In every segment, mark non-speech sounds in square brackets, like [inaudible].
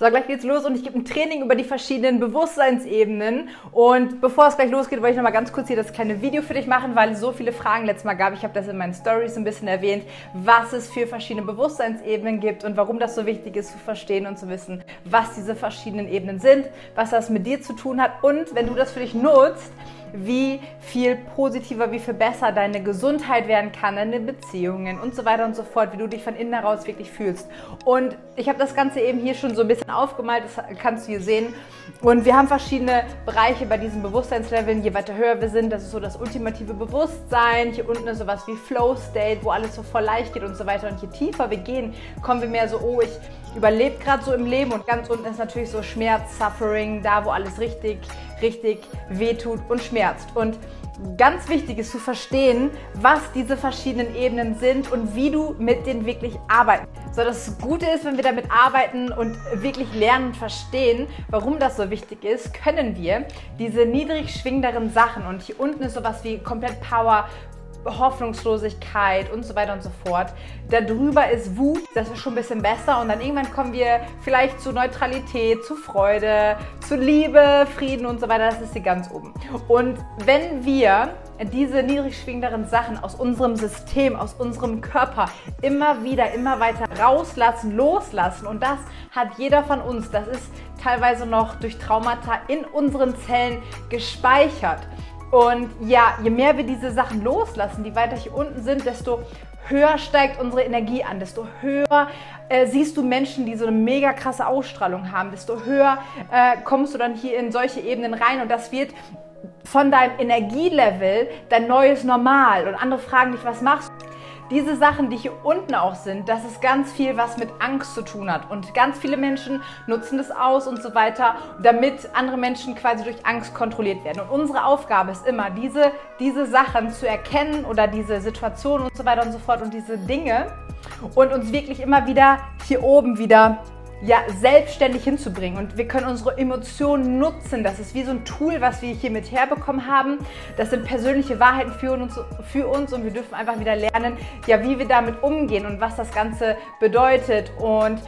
So, gleich geht's los und ich gebe ein Training über die verschiedenen Bewusstseinsebenen. Und bevor es gleich losgeht, wollte ich noch mal ganz kurz hier das kleine Video für dich machen, weil es so viele Fragen letztes Mal gab. Ich habe das in meinen Stories ein bisschen erwähnt, was es für verschiedene Bewusstseinsebenen gibt und warum das so wichtig ist zu verstehen und zu wissen, was diese verschiedenen Ebenen sind, was das mit dir zu tun hat und wenn du das für dich nutzt, wie viel positiver, wie viel besser deine Gesundheit werden kann, deine Beziehungen und so weiter und so fort, wie du dich von innen heraus wirklich fühlst. Und ich habe das Ganze eben hier schon so ein bisschen aufgemalt, das kannst du hier sehen. Und wir haben verschiedene Bereiche bei diesen Bewusstseinsleveln. Je weiter höher wir sind, das ist so das ultimative Bewusstsein. Hier unten ist sowas wie Flow State, wo alles so voll leicht geht und so weiter. Und je tiefer wir gehen, kommen wir mehr so, oh, ich überlebe gerade so im Leben. Und ganz unten ist natürlich so Schmerz, Suffering, da wo alles richtig richtig wehtut und schmerzt. Und ganz wichtig ist zu verstehen, was diese verschiedenen Ebenen sind und wie du mit denen wirklich arbeiten. So, das Gute ist, wenn wir damit arbeiten und wirklich lernen und verstehen, warum das so wichtig ist, können wir diese niedrig schwingenderen Sachen und hier unten ist sowas wie komplett Power, Hoffnungslosigkeit und so weiter und so fort. Darüber ist Wut, das ist schon ein bisschen besser und dann irgendwann kommen wir vielleicht zu Neutralität, zu Freude, zu Liebe, Frieden und so weiter. Das ist hier ganz oben. Und wenn wir diese niedrig schwingenderen Sachen aus unserem System, aus unserem Körper immer wieder, immer weiter rauslassen, loslassen und das hat jeder von uns, das ist teilweise noch durch Traumata in unseren Zellen gespeichert. Und ja, je mehr wir diese Sachen loslassen, die weiter hier unten sind, desto höher steigt unsere Energie an, desto höher äh, siehst du Menschen, die so eine mega krasse Ausstrahlung haben, desto höher äh, kommst du dann hier in solche Ebenen rein und das wird von deinem Energielevel dein neues Normal. Und andere fragen dich, was machst du? Diese Sachen, die hier unten auch sind, das ist ganz viel, was mit Angst zu tun hat. Und ganz viele Menschen nutzen das aus und so weiter, damit andere Menschen quasi durch Angst kontrolliert werden. Und unsere Aufgabe ist immer, diese, diese Sachen zu erkennen oder diese Situationen und so weiter und so fort und diese Dinge und uns wirklich immer wieder hier oben wieder ja, selbstständig hinzubringen. Und wir können unsere Emotionen nutzen. Das ist wie so ein Tool, was wir hier mit herbekommen haben. Das sind persönliche Wahrheiten für uns, für uns und wir dürfen einfach wieder lernen, ja, wie wir damit umgehen und was das Ganze bedeutet. Und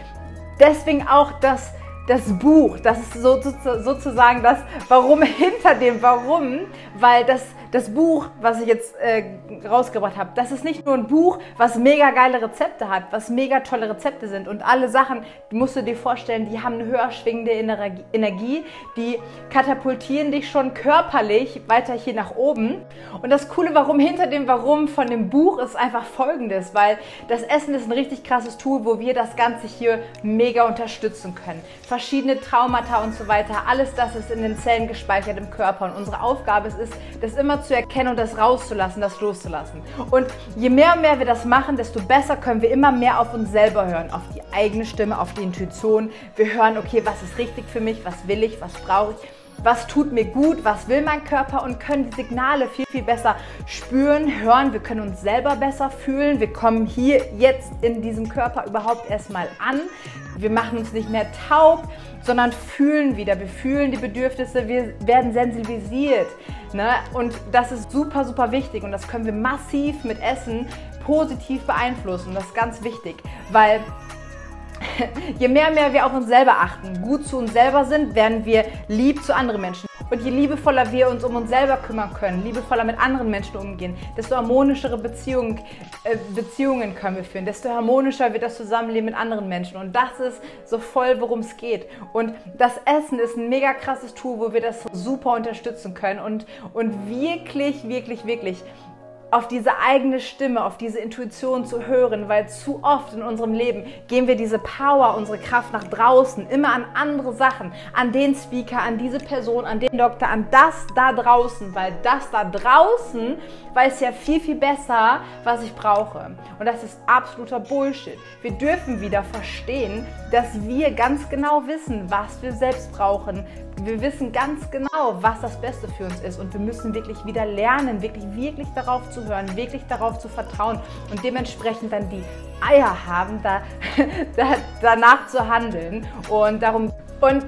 deswegen auch das, das Buch, das ist so, sozusagen das Warum hinter dem Warum, weil das das Buch, was ich jetzt äh, rausgebracht habe, das ist nicht nur ein Buch, was mega geile Rezepte hat, was mega tolle Rezepte sind und alle Sachen, musst du dir vorstellen, die haben eine höher schwingende Energie, die katapultieren dich schon körperlich weiter hier nach oben. Und das Coole, warum hinter dem Warum von dem Buch ist einfach folgendes, weil das Essen ist ein richtig krasses Tool, wo wir das Ganze hier mega unterstützen können. Verschiedene Traumata und so weiter, alles das ist in den Zellen gespeichert im Körper. Und unsere Aufgabe ist es, das immer zu erkennen und das rauszulassen, das loszulassen. Und je mehr und mehr wir das machen, desto besser können wir immer mehr auf uns selber hören, auf die eigene Stimme, auf die Intuition. Wir hören, okay, was ist richtig für mich, was will ich, was brauche ich was tut mir gut, was will mein Körper und können die Signale viel, viel besser spüren, hören. Wir können uns selber besser fühlen. Wir kommen hier jetzt in diesem Körper überhaupt erstmal an. Wir machen uns nicht mehr taub, sondern fühlen wieder. Wir fühlen die Bedürfnisse, wir werden sensibilisiert. Ne? Und das ist super, super wichtig und das können wir massiv mit Essen positiv beeinflussen. Das ist ganz wichtig, weil je mehr und mehr wir auf uns selber achten, gut zu uns selber sind, werden wir lieb zu anderen Menschen. Und je liebevoller wir uns um uns selber kümmern können, liebevoller mit anderen Menschen umgehen, desto harmonischere Beziehungen, äh, Beziehungen können wir führen, desto harmonischer wird das Zusammenleben mit anderen Menschen. Und das ist so voll, worum es geht. Und das Essen ist ein mega krasses Tool, wo wir das super unterstützen können und, und wirklich, wirklich, wirklich auf diese eigene Stimme, auf diese Intuition zu hören, weil zu oft in unserem Leben geben wir diese Power, unsere Kraft nach draußen, immer an andere Sachen, an den Speaker, an diese Person, an den Doktor, an das da draußen, weil das da draußen weiß ja viel, viel besser, was ich brauche. Und das ist absoluter Bullshit. Wir dürfen wieder verstehen, dass wir ganz genau wissen, was wir selbst brauchen, wir wissen ganz genau, was das Beste für uns ist und wir müssen wirklich wieder lernen, wirklich, wirklich darauf zu hören, wirklich darauf zu vertrauen und dementsprechend dann die Eier haben, da, [laughs] da danach zu handeln. Und darum und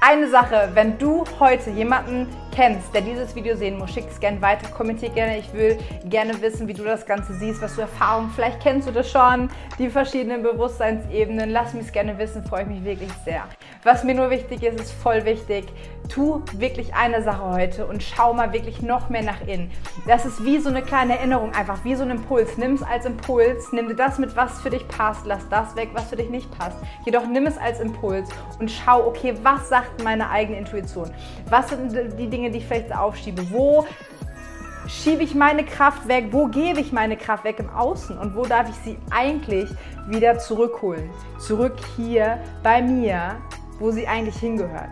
eine Sache, wenn du heute jemanden kennst, der dieses Video sehen muss, schick es gerne weiter, kommentier gerne. Ich will gerne wissen, wie du das Ganze siehst, was du Erfahrungen, vielleicht kennst du das schon, die verschiedenen Bewusstseinsebenen. Lass mich es gerne wissen, freue ich mich wirklich sehr. Was mir nur wichtig ist, ist voll wichtig, tu wirklich eine Sache heute und schau mal wirklich noch mehr nach innen. Das ist wie so eine kleine Erinnerung, einfach wie so ein Impuls. Nimm es als Impuls, nimm dir das mit, was für dich passt, lass das weg, was für dich nicht passt. Jedoch nimm es als Impuls und schau, okay, was sagt meine eigene Intuition? Was sind die Dinge, die ich vielleicht aufschiebe? Wo schiebe ich meine Kraft weg? Wo gebe ich meine Kraft weg im Außen? Und wo darf ich sie eigentlich wieder zurückholen? Zurück hier bei mir, wo sie eigentlich hingehört.